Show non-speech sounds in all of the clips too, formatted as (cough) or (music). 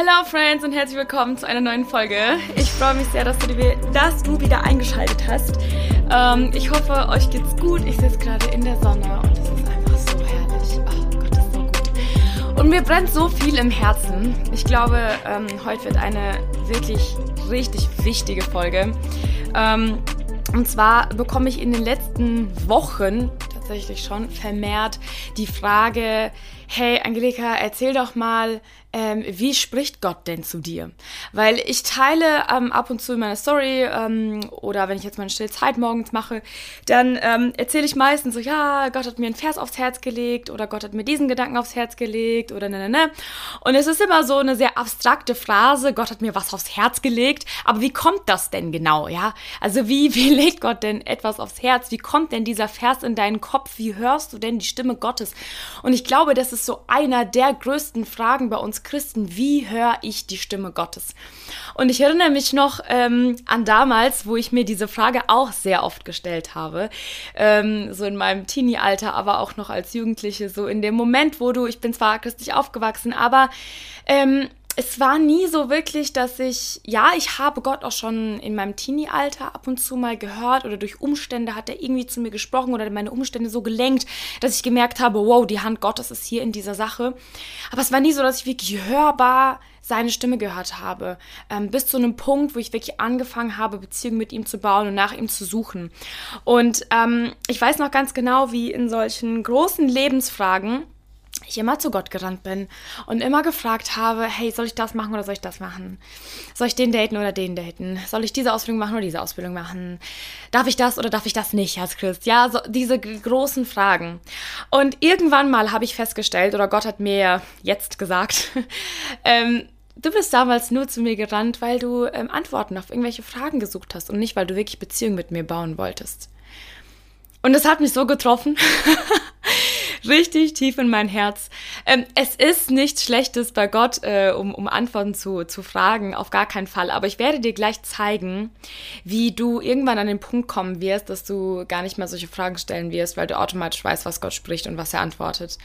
Hello Friends und herzlich willkommen zu einer neuen Folge. Ich freue mich sehr, dass du, dir, dass du wieder eingeschaltet hast. Ähm, ich hoffe, euch geht's gut. Ich sitze gerade in der Sonne und es ist einfach so herrlich. Oh Gott, ist so gut. Und mir brennt so viel im Herzen. Ich glaube, ähm, heute wird eine wirklich richtig wichtige Folge. Ähm, und zwar bekomme ich in den letzten Wochen tatsächlich schon vermehrt die Frage, hey Angelika, erzähl doch mal, ähm, wie spricht Gott denn zu dir? Weil ich teile ähm, ab und zu in meiner Story ähm, oder wenn ich jetzt meine stille Zeit morgens mache, dann ähm, erzähle ich meistens so, ja, Gott hat mir einen Vers aufs Herz gelegt oder Gott hat mir diesen Gedanken aufs Herz gelegt oder ne, ne, ne. Und es ist immer so eine sehr abstrakte Phrase, Gott hat mir was aufs Herz gelegt, aber wie kommt das denn genau, ja? Also wie, (laughs) wie legt Gott denn etwas aufs Herz? Wie kommt denn dieser Vers in deinen Kopf? Wie hörst du denn die Stimme Gottes? Und ich glaube, das ist so einer der größten Fragen bei uns Christen, wie höre ich die Stimme Gottes? Und ich erinnere mich noch ähm, an damals, wo ich mir diese Frage auch sehr oft gestellt habe, ähm, so in meinem Teenie-Alter, aber auch noch als Jugendliche, so in dem Moment, wo du, ich bin zwar christlich aufgewachsen, aber ähm, es war nie so wirklich, dass ich, ja, ich habe Gott auch schon in meinem Teenie-Alter ab und zu mal gehört oder durch Umstände hat er irgendwie zu mir gesprochen oder meine Umstände so gelenkt, dass ich gemerkt habe, wow, die Hand Gottes ist hier in dieser Sache. Aber es war nie so, dass ich wirklich hörbar seine Stimme gehört habe. Ähm, bis zu einem Punkt, wo ich wirklich angefangen habe, Beziehungen mit ihm zu bauen und nach ihm zu suchen. Und ähm, ich weiß noch ganz genau, wie in solchen großen Lebensfragen, ich immer zu Gott gerannt bin und immer gefragt habe, hey, soll ich das machen oder soll ich das machen? Soll ich den daten oder den daten? Soll ich diese Ausbildung machen oder diese Ausbildung machen? Darf ich das oder darf ich das nicht als Christ? Ja, so diese großen Fragen. Und irgendwann mal habe ich festgestellt, oder Gott hat mir jetzt gesagt, (laughs) ähm, du bist damals nur zu mir gerannt, weil du ähm, Antworten auf irgendwelche Fragen gesucht hast und nicht, weil du wirklich Beziehungen mit mir bauen wolltest. Und das hat mich so getroffen. (laughs) richtig tief in mein Herz. Ähm, es ist nichts Schlechtes bei Gott, äh, um, um Antworten zu, zu fragen, auf gar keinen Fall. Aber ich werde dir gleich zeigen, wie du irgendwann an den Punkt kommen wirst, dass du gar nicht mehr solche Fragen stellen wirst, weil du automatisch weißt, was Gott spricht und was er antwortet.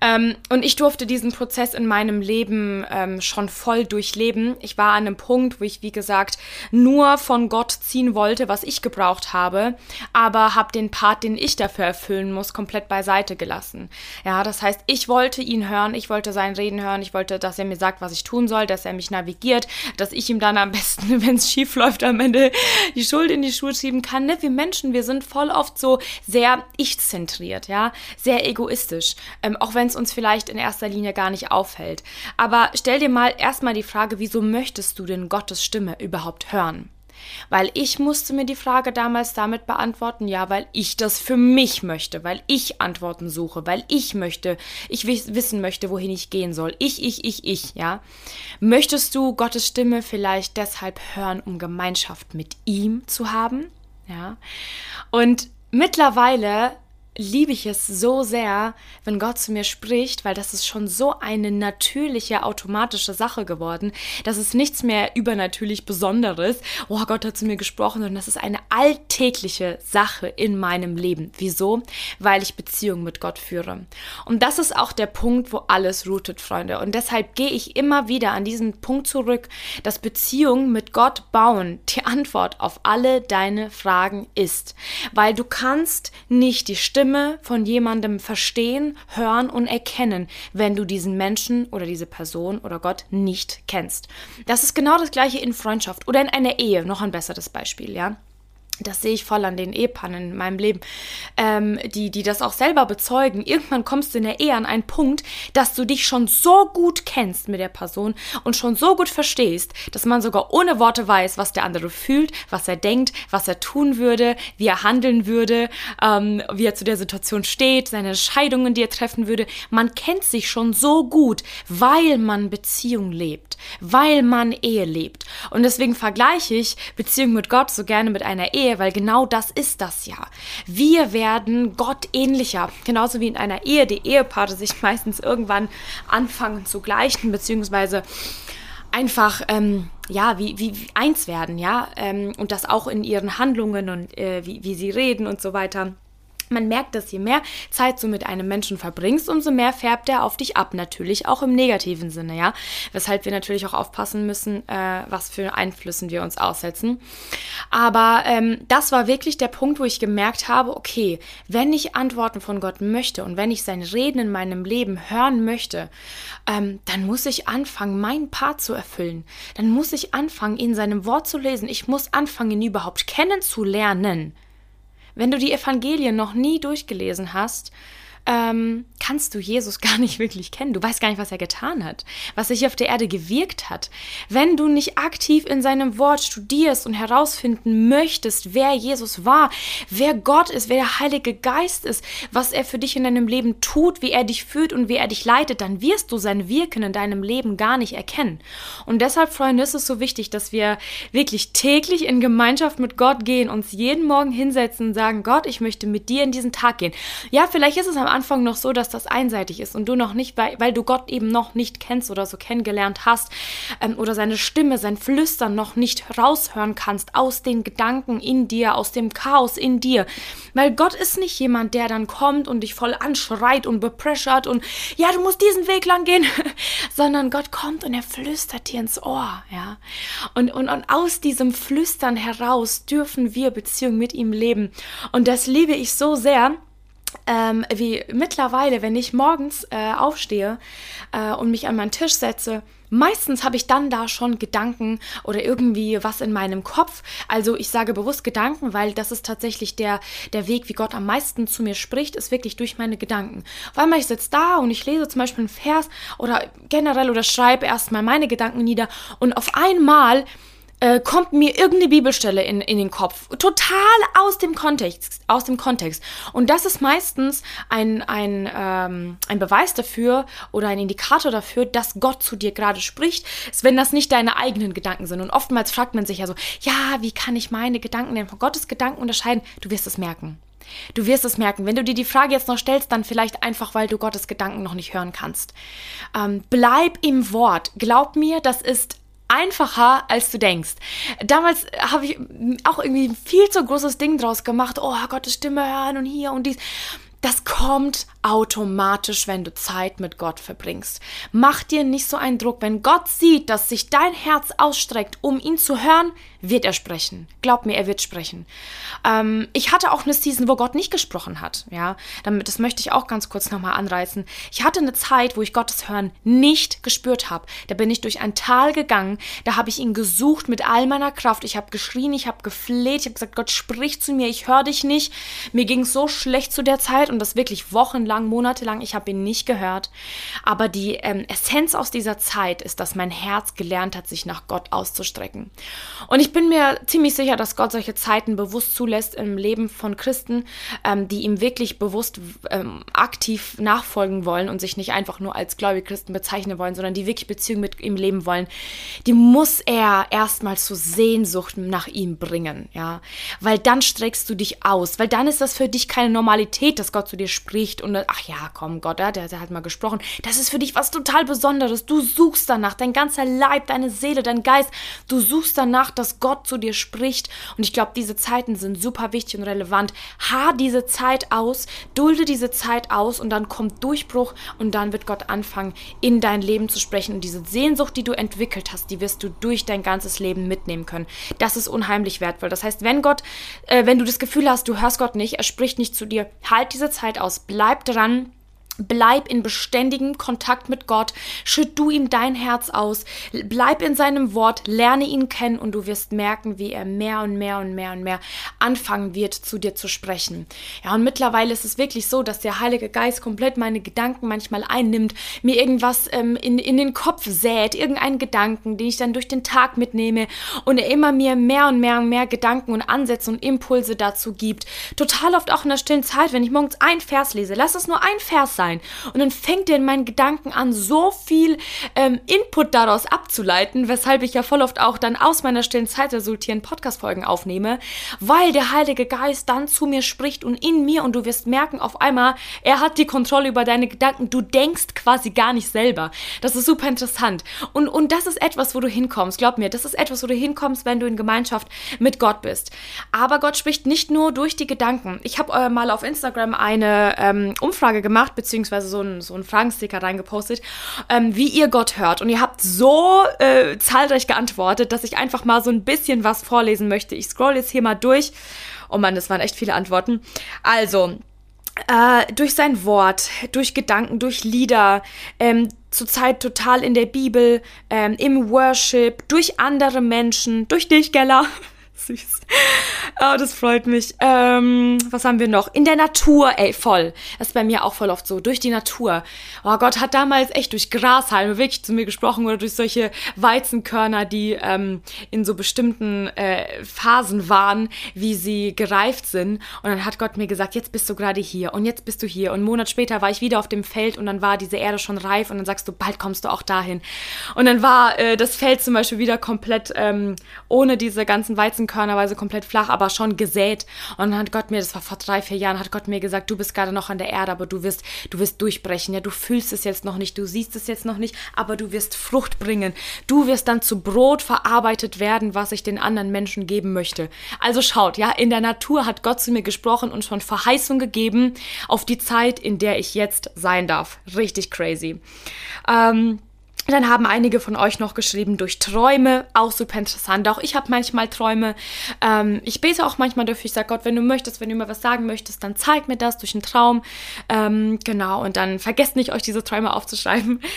Ähm, und ich durfte diesen Prozess in meinem Leben ähm, schon voll durchleben. Ich war an einem Punkt, wo ich, wie gesagt, nur von Gott ziehen wollte, was ich gebraucht habe, aber habe den Part, den ich dafür erfüllen muss, komplett beiseite gelassen lassen. Ja, das heißt, ich wollte ihn hören, ich wollte sein Reden hören, ich wollte, dass er mir sagt, was ich tun soll, dass er mich navigiert, dass ich ihm dann am besten, (laughs) wenn es schief läuft, am Ende die Schuld in die Schuhe schieben kann. Ne? Wir Menschen, wir sind voll oft so sehr ich-zentriert, ja, sehr egoistisch, ähm, auch wenn es uns vielleicht in erster Linie gar nicht auffällt. Aber stell dir mal erstmal die Frage, wieso möchtest du denn Gottes Stimme überhaupt hören? Weil ich musste mir die Frage damals damit beantworten, ja, weil ich das für mich möchte, weil ich Antworten suche, weil ich möchte, ich wissen möchte, wohin ich gehen soll. Ich, ich, ich, ich, ja. Möchtest du Gottes Stimme vielleicht deshalb hören, um Gemeinschaft mit ihm zu haben? Ja. Und mittlerweile liebe ich es so sehr, wenn Gott zu mir spricht, weil das ist schon so eine natürliche, automatische Sache geworden. Das ist nichts mehr übernatürlich Besonderes. Oh, Gott hat zu mir gesprochen, sondern das ist eine alltägliche Sache in meinem Leben. Wieso? Weil ich Beziehung mit Gott führe. Und das ist auch der Punkt, wo alles rootet, Freunde. Und deshalb gehe ich immer wieder an diesen Punkt zurück, dass Beziehung mit Gott bauen die Antwort auf alle deine Fragen ist. Weil du kannst nicht die Stimme Stimme von jemandem verstehen, hören und erkennen, wenn du diesen Menschen oder diese Person oder Gott nicht kennst. Das ist genau das gleiche in Freundschaft oder in einer Ehe, noch ein besseres Beispiel, ja das sehe ich voll an den Ehepannen in meinem Leben, ähm, die, die das auch selber bezeugen. Irgendwann kommst du in der Ehe an einen Punkt, dass du dich schon so gut kennst mit der Person und schon so gut verstehst, dass man sogar ohne Worte weiß, was der andere fühlt, was er denkt, was er tun würde, wie er handeln würde, ähm, wie er zu der Situation steht, seine Entscheidungen, die er treffen würde. Man kennt sich schon so gut, weil man Beziehung lebt, weil man Ehe lebt. Und deswegen vergleiche ich Beziehung mit Gott so gerne mit einer Ehe Ehe, weil genau das ist das ja. Wir werden Gott ähnlicher, genauso wie in einer Ehe die Ehepaare sich (laughs) meistens irgendwann anfangen zu gleichen, beziehungsweise einfach ähm, ja wie, wie, wie, eins werden, ja, ähm, und das auch in ihren Handlungen und äh, wie, wie sie reden und so weiter man merkt, dass je mehr Zeit du mit einem Menschen verbringst, umso mehr färbt er auf dich ab. Natürlich auch im negativen Sinne, ja. Weshalb wir natürlich auch aufpassen müssen, äh, was für Einflüssen wir uns aussetzen. Aber ähm, das war wirklich der Punkt, wo ich gemerkt habe, okay, wenn ich Antworten von Gott möchte und wenn ich sein Reden in meinem Leben hören möchte, ähm, dann muss ich anfangen, meinen Part zu erfüllen. Dann muss ich anfangen, in seinem Wort zu lesen. Ich muss anfangen, ihn überhaupt kennenzulernen. Wenn du die Evangelien noch nie durchgelesen hast, ähm, kannst du Jesus (laughs) gar nicht wirklich kennen. Du weißt gar nicht, was er getan hat, was hier auf der Erde gewirkt hat. Wenn du nicht aktiv in seinem Wort studierst und herausfinden möchtest, wer Jesus war, wer Gott ist, wer der Heilige Geist ist, was er für dich in deinem Leben tut, wie er dich führt und wie er dich leitet, dann wirst du sein Wirken in deinem Leben gar nicht erkennen. Und deshalb, Freunde, ist es so wichtig, dass wir wirklich täglich in Gemeinschaft mit Gott gehen, uns jeden Morgen hinsetzen und sagen, Gott, ich möchte mit dir in diesen Tag gehen. Ja, vielleicht ist es am Anfang noch so, dass das einseitig ist und du noch nicht, weil, weil du Gott eben noch nicht kennst oder so kennengelernt hast ähm, oder seine Stimme, sein Flüstern noch nicht raushören kannst aus den Gedanken in dir, aus dem Chaos in dir. Weil Gott ist nicht jemand, der dann kommt und dich voll anschreit und bepressert und ja, du musst diesen Weg lang gehen, (laughs) sondern Gott kommt und er flüstert dir ins Ohr, ja. Und, und, und aus diesem Flüstern heraus dürfen wir Beziehung mit ihm leben. Und das liebe ich so sehr ähm, wie mittlerweile, wenn ich morgens äh, aufstehe äh, und mich an meinen Tisch setze, meistens habe ich dann da schon Gedanken oder irgendwie was in meinem Kopf. Also ich sage bewusst Gedanken, weil das ist tatsächlich der, der Weg, wie Gott am meisten zu mir spricht, ist wirklich durch meine Gedanken. Auf einmal ich sitze da und ich lese zum Beispiel einen Vers oder generell oder schreibe erstmal meine Gedanken nieder und auf einmal äh, kommt mir irgendeine Bibelstelle in, in den Kopf. Total aus dem Kontext. Aus dem Kontext. Und das ist meistens ein, ein, ähm, ein Beweis dafür oder ein Indikator dafür, dass Gott zu dir gerade spricht, wenn das nicht deine eigenen Gedanken sind. Und oftmals fragt man sich ja so, ja, wie kann ich meine Gedanken denn von Gottes Gedanken unterscheiden? Du wirst es merken. Du wirst es merken. Wenn du dir die Frage jetzt noch stellst, dann vielleicht einfach, weil du Gottes Gedanken noch nicht hören kannst. Ähm, bleib im Wort. Glaub mir, das ist einfacher, als du denkst. Damals habe ich auch irgendwie ein viel zu großes Ding draus gemacht. Oh, Gottes Stimme hören und hier und dies. Das kommt automatisch, wenn du Zeit mit Gott verbringst. Mach dir nicht so einen Druck. Wenn Gott sieht, dass sich dein Herz ausstreckt, um ihn zu hören, wird er sprechen. Glaub mir, er wird sprechen. Ähm, ich hatte auch eine Season, wo Gott nicht gesprochen hat. Ja, damit, das möchte ich auch ganz kurz nochmal anreißen. Ich hatte eine Zeit, wo ich Gottes Hören nicht gespürt habe. Da bin ich durch ein Tal gegangen. Da habe ich ihn gesucht mit all meiner Kraft. Ich habe geschrien, ich habe gefleht, ich habe gesagt, Gott sprich zu mir, ich höre dich nicht. Mir ging es so schlecht zu der Zeit und das wirklich wochenlang, monatelang. Ich habe ihn nicht gehört. Aber die ähm, Essenz aus dieser Zeit ist, dass mein Herz gelernt hat, sich nach Gott auszustrecken. Und ich bin mir ziemlich sicher, dass Gott solche Zeiten bewusst zulässt im Leben von Christen, ähm, die ihm wirklich bewusst ähm, aktiv nachfolgen wollen und sich nicht einfach nur als gläubige Christen bezeichnen wollen, sondern die wirklich Beziehung mit ihm leben wollen. Die muss er erstmal zur Sehnsucht nach ihm bringen, ja. Weil dann streckst du dich aus, weil dann ist das für dich keine Normalität, dass Gott zu dir spricht und ach ja, komm, Gott, der, hat mal gesprochen. Das ist für dich was total Besonderes. Du suchst danach, dein ganzer Leib, deine Seele, dein Geist, du suchst danach, dass Gott zu dir spricht. Und ich glaube, diese Zeiten sind super wichtig und relevant. Haar diese Zeit aus, dulde diese Zeit aus und dann kommt Durchbruch und dann wird Gott anfangen, in dein Leben zu sprechen. Und diese Sehnsucht, die du entwickelt hast, die wirst du durch dein ganzes Leben mitnehmen können. Das ist unheimlich wertvoll. Das heißt, wenn Gott, äh, wenn du das Gefühl hast, du hörst Gott nicht, er spricht nicht zu dir, halt diese Zeit aus, bleib dran Bleib in beständigem Kontakt mit Gott, schütt du ihm dein Herz aus, bleib in seinem Wort, lerne ihn kennen und du wirst merken, wie er mehr und mehr und mehr und mehr anfangen wird, zu dir zu sprechen. Ja, und mittlerweile ist es wirklich so, dass der Heilige Geist komplett meine Gedanken manchmal einnimmt, mir irgendwas ähm, in, in den Kopf sät, irgendeinen Gedanken, den ich dann durch den Tag mitnehme und er immer mir mehr und mehr und mehr Gedanken und Ansätze und Impulse dazu gibt. Total oft auch in der stillen Zeit, wenn ich morgens ein Vers lese, lass es nur ein Vers sein sein. Und dann fängt er in meinen Gedanken an, so viel ähm, Input daraus abzuleiten, weshalb ich ja voll oft auch dann aus meiner stillen Zeit resultierend Podcast-Folgen aufnehme, weil der Heilige Geist dann zu mir spricht und in mir und du wirst merken, auf einmal, er hat die Kontrolle über deine Gedanken. Du denkst quasi gar nicht selber. Das ist super interessant. Und, und das ist etwas, wo du hinkommst. Glaub mir, das ist etwas, wo du hinkommst, wenn du in Gemeinschaft mit Gott bist. Aber Gott spricht nicht nur durch die Gedanken. Ich habe äh, mal auf Instagram eine ähm, Umfrage gemacht, beziehungsweise so einen so ein Fragensticker reingepostet, ähm, wie ihr Gott hört. Und ihr habt so äh, zahlreich geantwortet, dass ich einfach mal so ein bisschen was vorlesen möchte. Ich scroll jetzt hier mal durch. Oh Mann, das waren echt viele Antworten. Also, äh, durch sein Wort, durch Gedanken, durch Lieder, ähm, zurzeit total in der Bibel, ähm, im Worship, durch andere Menschen, durch dich, Geller. (laughs) Süß. Oh, (laughs) das freut mich. Ähm, was haben wir noch? In der Natur, ey, voll. Das ist bei mir auch voll oft so. Durch die Natur. Oh Gott hat damals echt durch Grashalme wirklich zu mir gesprochen oder durch solche Weizenkörner, die ähm, in so bestimmten äh, Phasen waren, wie sie gereift sind. Und dann hat Gott mir gesagt, jetzt bist du gerade hier und jetzt bist du hier. Und einen Monat später war ich wieder auf dem Feld und dann war diese Erde schon reif und dann sagst du, bald kommst du auch dahin. Und dann war äh, das Feld zum Beispiel wieder komplett ähm, ohne diese ganzen Weizenkörner, sie komplett flach, aber schon gesät. Und dann hat Gott mir, das war vor drei, vier Jahren, hat Gott mir gesagt, du bist gerade noch an der Erde, aber du wirst, du wirst durchbrechen. Ja, du fühlst es jetzt noch nicht, du siehst es jetzt noch nicht, aber du wirst Frucht bringen. Du wirst dann zu Brot verarbeitet werden, was ich den anderen Menschen geben möchte. Also schaut, ja, in der Natur hat Gott zu mir gesprochen und schon Verheißung gegeben auf die Zeit, in der ich jetzt sein darf. Richtig crazy. Ähm, dann haben einige von euch noch geschrieben durch Träume, auch super interessant. Auch ich habe manchmal Träume. Ähm, ich bete auch manchmal dafür. Ich sage Gott, wenn du möchtest, wenn du mir was sagen möchtest, dann zeig mir das durch einen Traum. Ähm, genau, und dann vergesst nicht, euch diese Träume aufzuschreiben. (laughs)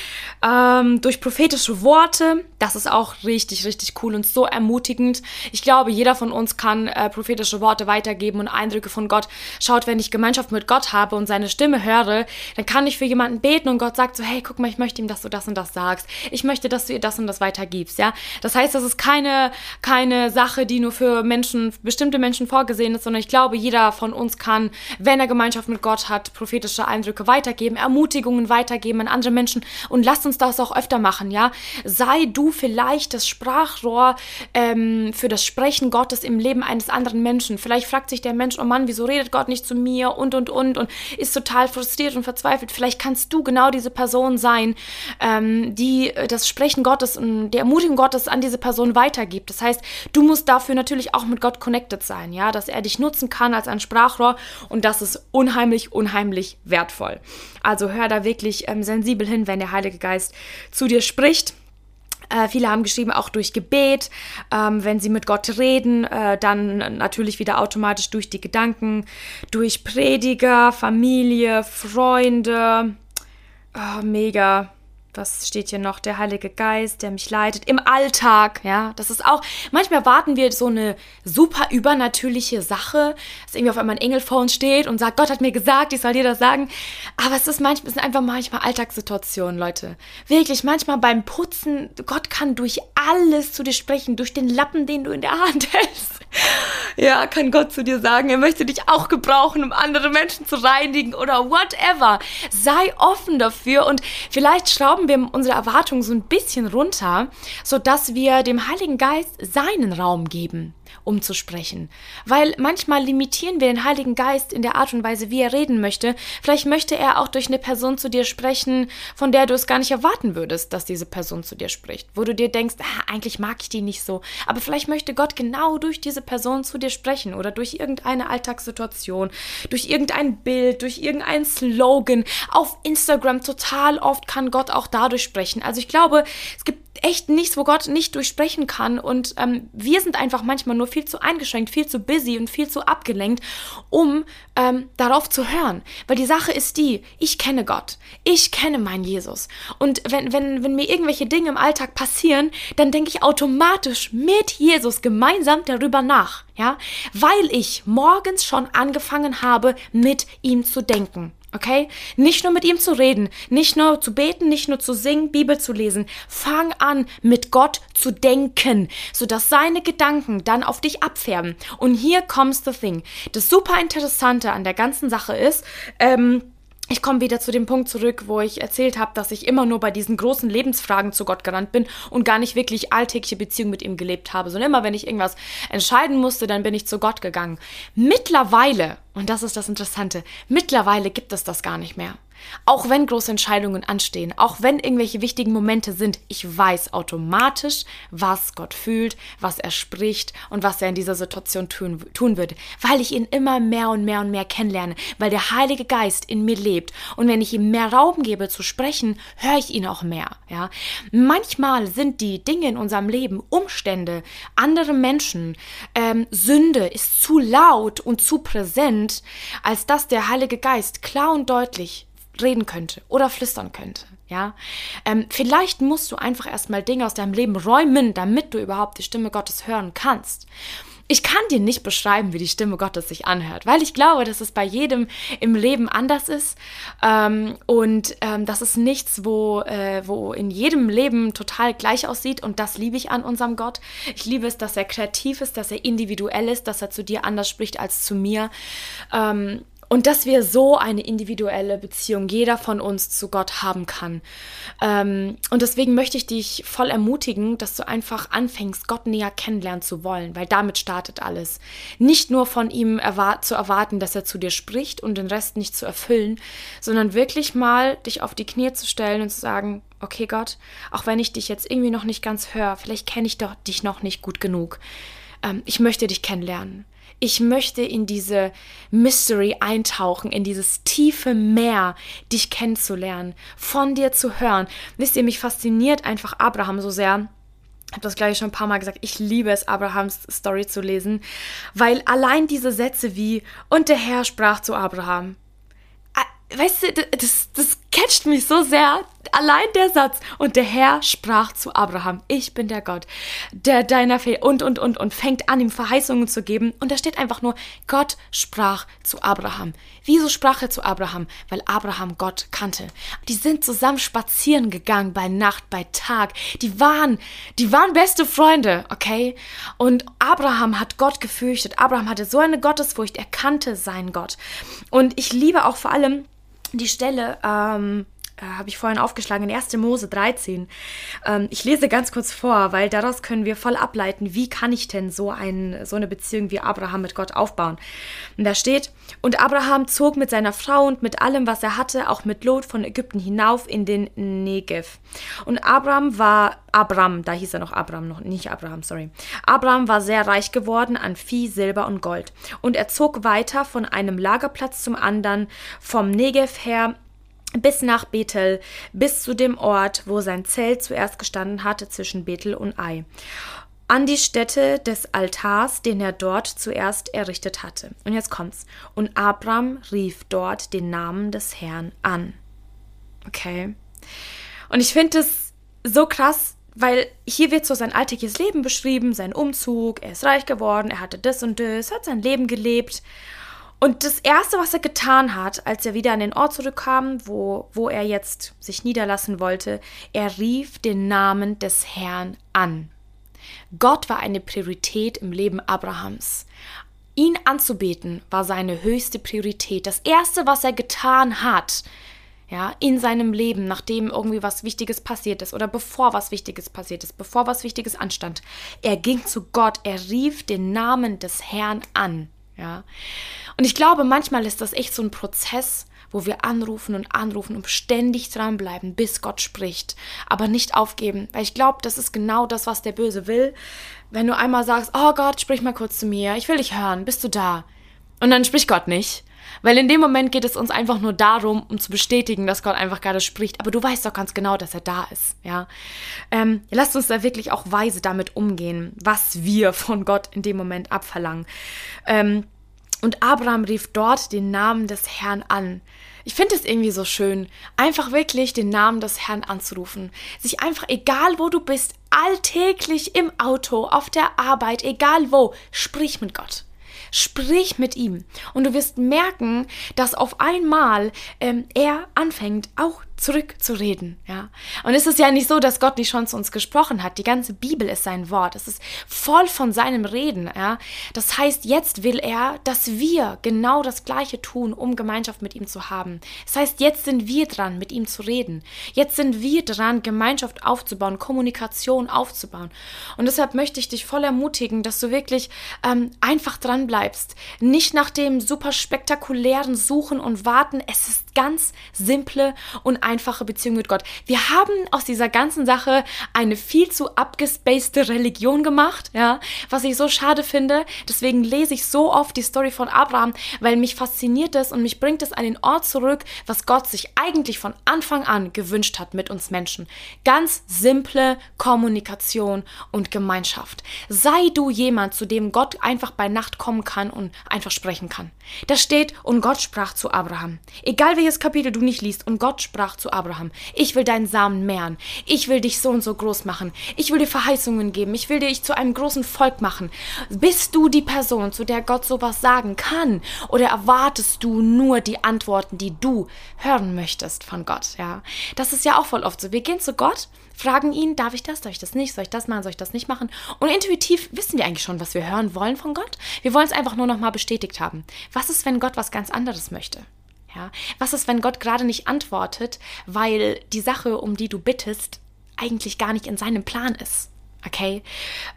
Ähm, durch prophetische Worte, das ist auch richtig, richtig cool und so ermutigend. Ich glaube, jeder von uns kann äh, prophetische Worte weitergeben und Eindrücke von Gott. Schaut, wenn ich Gemeinschaft mit Gott habe und seine Stimme höre, dann kann ich für jemanden beten und Gott sagt so, hey, guck mal, ich möchte ihm, dass du das und das sagst sagst, ich möchte, dass du ihr das und das weitergibst, ja. Das heißt, das ist keine, keine Sache, die nur für Menschen, bestimmte Menschen vorgesehen ist, sondern ich glaube, jeder von uns kann, wenn er Gemeinschaft mit Gott hat, prophetische Eindrücke weitergeben, Ermutigungen weitergeben an andere Menschen und lasst uns das auch öfter machen, ja. Sei du vielleicht das Sprachrohr ähm, für das Sprechen Gottes im Leben eines anderen Menschen. Vielleicht fragt sich der Mensch, oh Mann, wieso redet Gott nicht zu mir und und und und ist total frustriert und verzweifelt. Vielleicht kannst du genau diese Person sein, ähm, die die äh, das Sprechen Gottes und die Ermutigung Gottes an diese Person weitergibt. Das heißt, du musst dafür natürlich auch mit Gott connected sein, ja, dass er dich nutzen kann als ein Sprachrohr und das ist unheimlich, unheimlich wertvoll. Also hör da wirklich ähm, sensibel hin, wenn der Heilige Geist zu dir spricht. Äh, viele haben geschrieben, auch durch Gebet, ähm, wenn sie mit Gott reden, äh, dann natürlich wieder automatisch durch die Gedanken, durch Prediger, Familie, Freunde. Oh, mega was steht hier noch? Der Heilige Geist, der mich leitet im Alltag, ja. Das ist auch, manchmal warten wir so eine super übernatürliche Sache, dass irgendwie auf einmal ein Engel vor uns steht und sagt, Gott hat mir gesagt, ich soll dir das sagen. Aber es ist manchmal, es sind einfach manchmal Alltagssituationen, Leute. Wirklich, manchmal beim Putzen, Gott kann durch alles zu dir sprechen, durch den Lappen, den du in der Hand (laughs) hältst. (laughs) Ja, kann Gott zu dir sagen, er möchte dich auch gebrauchen, um andere Menschen zu reinigen oder whatever. Sei offen dafür und vielleicht schrauben wir unsere Erwartungen so ein bisschen runter, sodass wir dem Heiligen Geist seinen Raum geben um zu sprechen. Weil manchmal limitieren wir den Heiligen Geist in der Art und Weise, wie er reden möchte. Vielleicht möchte er auch durch eine Person zu dir sprechen, von der du es gar nicht erwarten würdest, dass diese Person zu dir spricht. Wo du dir denkst, ah, eigentlich mag ich die nicht so. Aber vielleicht möchte Gott genau durch diese Person zu dir sprechen oder durch irgendeine Alltagssituation, durch irgendein Bild, durch irgendeinen Slogan. Auf Instagram total oft kann Gott auch dadurch sprechen. Also ich glaube, es gibt echt nichts, wo Gott nicht durchsprechen kann. Und ähm, wir sind einfach manchmal nur viel zu eingeschränkt, viel zu busy und viel zu abgelenkt, um ähm, darauf zu hören. Weil die Sache ist die, ich kenne Gott. Ich kenne meinen Jesus. Und wenn, wenn, wenn mir irgendwelche Dinge im Alltag passieren, dann denke ich automatisch mit Jesus gemeinsam darüber nach. Ja, weil ich morgens schon angefangen habe, mit ihm zu denken. Okay? Nicht nur mit ihm zu reden, nicht nur zu beten, nicht nur zu singen, Bibel zu lesen. Fang an, mit Gott zu denken, sodass seine Gedanken dann auf dich abfärben. Und hier comes the thing. Das super Interessante an der ganzen Sache ist, ähm, ich komme wieder zu dem Punkt zurück, wo ich erzählt habe, dass ich immer nur bei diesen großen Lebensfragen zu Gott gerannt bin und gar nicht wirklich alltägliche Beziehung mit ihm gelebt habe, sondern immer, wenn ich irgendwas entscheiden musste, dann bin ich zu Gott gegangen. Mittlerweile, und das ist das Interessante, mittlerweile gibt es das gar nicht mehr. Auch wenn große Entscheidungen anstehen, auch wenn irgendwelche wichtigen Momente sind, ich weiß automatisch, was Gott fühlt, was er spricht und was er in dieser Situation tun, tun würde, weil ich ihn immer mehr und mehr und mehr kennenlerne, weil der Heilige Geist in mir lebt und wenn ich ihm mehr Raum gebe zu sprechen, höre ich ihn auch mehr. Ja, manchmal sind die Dinge in unserem Leben, Umstände, andere Menschen, ähm, Sünde ist zu laut und zu präsent, als dass der Heilige Geist klar und deutlich reden könnte oder flüstern könnte. Ja, ähm, vielleicht musst du einfach erstmal Dinge aus deinem Leben räumen, damit du überhaupt die Stimme Gottes hören kannst. Ich kann dir nicht beschreiben, wie die Stimme Gottes sich anhört, weil ich glaube, dass es bei jedem im Leben anders ist ähm, und ähm, das ist nichts, wo, äh, wo in jedem Leben total gleich aussieht und das liebe ich an unserem Gott. Ich liebe es, dass er kreativ ist, dass er individuell ist, dass er zu dir anders spricht als zu mir. Ähm, und dass wir so eine individuelle Beziehung, jeder von uns zu Gott haben kann. Ähm, und deswegen möchte ich dich voll ermutigen, dass du einfach anfängst, Gott näher kennenlernen zu wollen, weil damit startet alles. Nicht nur von ihm erwart zu erwarten, dass er zu dir spricht und den Rest nicht zu erfüllen, sondern wirklich mal dich auf die Knie zu stellen und zu sagen, okay Gott, auch wenn ich dich jetzt irgendwie noch nicht ganz höre, vielleicht kenne ich doch dich noch nicht gut genug. Ähm, ich möchte dich kennenlernen. Ich möchte in diese Mystery eintauchen, in dieses tiefe Meer, dich kennenzulernen, von dir zu hören. Wisst ihr, mich fasziniert einfach Abraham so sehr. Ich habe das gleich schon ein paar Mal gesagt. Ich liebe es, Abrahams Story zu lesen, weil allein diese Sätze wie und der Herr sprach zu Abraham. Weißt du, das, das catcht mich so sehr. Allein der Satz. Und der Herr sprach zu Abraham, ich bin der Gott, der deiner Fee und, und, und, und fängt an, ihm Verheißungen zu geben. Und da steht einfach nur, Gott sprach zu Abraham. Wieso sprach er zu Abraham? Weil Abraham Gott kannte. Die sind zusammen spazieren gegangen bei Nacht, bei Tag. Die waren, die waren beste Freunde, okay? Und Abraham hat Gott gefürchtet. Abraham hatte so eine Gottesfurcht. Er kannte seinen Gott. Und ich liebe auch vor allem, die Stelle ähm, äh, habe ich vorhin aufgeschlagen in 1. Mose 13. Ähm, ich lese ganz kurz vor, weil daraus können wir voll ableiten, wie kann ich denn so, ein, so eine Beziehung wie Abraham mit Gott aufbauen. Und da steht, und Abraham zog mit seiner Frau und mit allem, was er hatte, auch mit Lot von Ägypten hinauf in den Negev. Und Abraham war, Abram, da hieß er noch Abraham, noch nicht Abraham, sorry. Abraham war sehr reich geworden an Vieh, Silber und Gold. Und er zog weiter von einem Lagerplatz zum anderen, vom Negev her bis nach Bethel, bis zu dem Ort, wo sein Zelt zuerst gestanden hatte zwischen Bethel und Ai, an die Stätte des Altars, den er dort zuerst errichtet hatte. Und jetzt kommt's. Und Abram rief dort den Namen des Herrn an. Okay. Und ich finde es so krass, weil hier wird so sein alltägliches Leben beschrieben, sein Umzug, er ist reich geworden, er hatte das und das, hat sein Leben gelebt. Und das Erste, was er getan hat, als er wieder an den Ort zurückkam, wo, wo er jetzt sich niederlassen wollte, er rief den Namen des Herrn an. Gott war eine Priorität im Leben Abrahams. Ihn anzubeten war seine höchste Priorität. Das Erste, was er getan hat, ja, in seinem Leben, nachdem irgendwie was Wichtiges passiert ist oder bevor was Wichtiges passiert ist, bevor was Wichtiges anstand, er ging zu Gott, er rief den Namen des Herrn an. Ja. Und ich glaube, manchmal ist das echt so ein Prozess, wo wir anrufen und anrufen und ständig dranbleiben, bis Gott spricht, aber nicht aufgeben, weil ich glaube, das ist genau das, was der Böse will. Wenn du einmal sagst, oh Gott, sprich mal kurz zu mir, ich will dich hören, bist du da? Und dann spricht Gott nicht. Weil in dem Moment geht es uns einfach nur darum, um zu bestätigen, dass Gott einfach gerade spricht. Aber du weißt doch ganz genau, dass er da ist. Ja, ähm, lasst uns da wirklich auch weise damit umgehen, was wir von Gott in dem Moment abverlangen. Ähm, und Abraham rief dort den Namen des Herrn an. Ich finde es irgendwie so schön, einfach wirklich den Namen des Herrn anzurufen. Sich einfach, egal wo du bist, alltäglich im Auto, auf der Arbeit, egal wo, sprich mit Gott. Sprich mit ihm. Und du wirst merken, dass auf einmal ähm, er anfängt, auch zurückzureden, ja. Und es ist ja nicht so, dass Gott nicht schon zu uns gesprochen hat. Die ganze Bibel ist sein Wort. Es ist voll von seinem Reden, ja. Das heißt, jetzt will er, dass wir genau das Gleiche tun, um Gemeinschaft mit ihm zu haben. Das heißt, jetzt sind wir dran, mit ihm zu reden. Jetzt sind wir dran, Gemeinschaft aufzubauen, Kommunikation aufzubauen. Und deshalb möchte ich dich voll ermutigen, dass du wirklich ähm, einfach dran bleibst. Nicht nach dem super spektakulären Suchen und Warten. Es ist ganz simple und einfache Beziehung mit Gott. Wir haben aus dieser ganzen Sache eine viel zu abgespacede Religion gemacht, ja, was ich so schade finde. Deswegen lese ich so oft die Story von Abraham, weil mich fasziniert es und mich bringt es an den Ort zurück, was Gott sich eigentlich von Anfang an gewünscht hat mit uns Menschen. Ganz simple Kommunikation und Gemeinschaft. Sei du jemand, zu dem Gott einfach bei Nacht kommen kann und einfach sprechen kann. Da steht, und Gott sprach zu Abraham. Egal welches Kapitel du nicht liest, und Gott sprach zu Abraham, ich will deinen Samen mehren, ich will dich so und so groß machen, ich will dir Verheißungen geben, ich will dich zu einem großen Volk machen. Bist du die Person, zu der Gott sowas sagen kann? Oder erwartest du nur die Antworten, die du hören möchtest von Gott? Ja, das ist ja auch voll oft so. Wir gehen zu Gott, fragen ihn, darf ich das, darf ich das nicht, soll ich das machen, soll ich das nicht machen? Und intuitiv wissen wir eigentlich schon, was wir hören wollen von Gott. Wir wollen es einfach nur noch mal bestätigt haben. Was ist, wenn Gott was ganz anderes möchte? Ja, was ist, wenn Gott gerade nicht antwortet, weil die Sache, um die du bittest, eigentlich gar nicht in seinem Plan ist? Okay?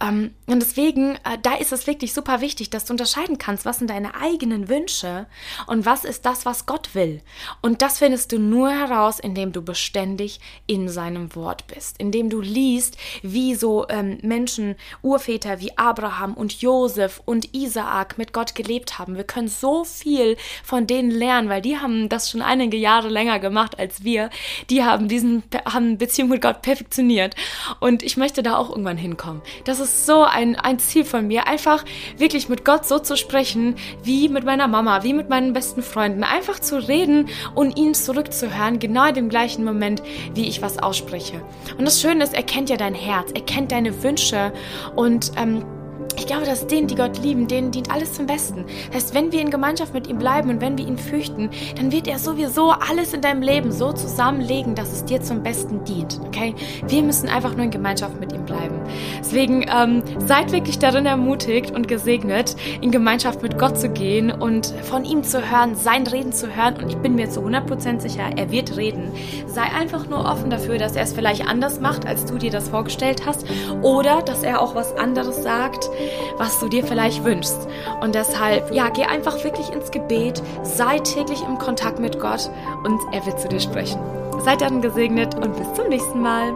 Ähm, und deswegen, äh, da ist es wirklich super wichtig, dass du unterscheiden kannst, was sind deine eigenen Wünsche und was ist das, was Gott will. Und das findest du nur heraus, indem du beständig in seinem Wort bist, indem du liest, wie so ähm, Menschen, Urväter wie Abraham und Josef und Isaak mit Gott gelebt haben. Wir können so viel von denen lernen, weil die haben das schon einige Jahre länger gemacht als wir. Die haben diesen, haben Beziehung mit Gott perfektioniert. Und ich möchte da auch irgendwann irgendwann hinkommen. Das ist so ein, ein Ziel von mir, einfach wirklich mit Gott so zu sprechen, wie mit meiner Mama, wie mit meinen besten Freunden. Einfach zu reden und ihn zurückzuhören, genau in dem gleichen Moment, wie ich was ausspreche. Und das Schöne ist, er kennt ja dein Herz, er kennt deine Wünsche und ähm, ich glaube, dass denen, die Gott lieben, denen dient alles zum Besten. Das heißt, wenn wir in Gemeinschaft mit ihm bleiben und wenn wir ihn fürchten, dann wird er sowieso alles in deinem Leben so zusammenlegen, dass es dir zum Besten dient. Okay? Wir müssen einfach nur in Gemeinschaft mit ihm bleiben. Deswegen ähm, seid wirklich darin ermutigt und gesegnet, in Gemeinschaft mit Gott zu gehen und von ihm zu hören, sein Reden zu hören. Und ich bin mir zu 100% sicher, er wird reden. Sei einfach nur offen dafür, dass er es vielleicht anders macht, als du dir das vorgestellt hast. Oder dass er auch was anderes sagt was du dir vielleicht wünschst. Und deshalb, ja, geh einfach wirklich ins Gebet, sei täglich im Kontakt mit Gott und er wird zu dir sprechen. Seid dann gesegnet und bis zum nächsten Mal.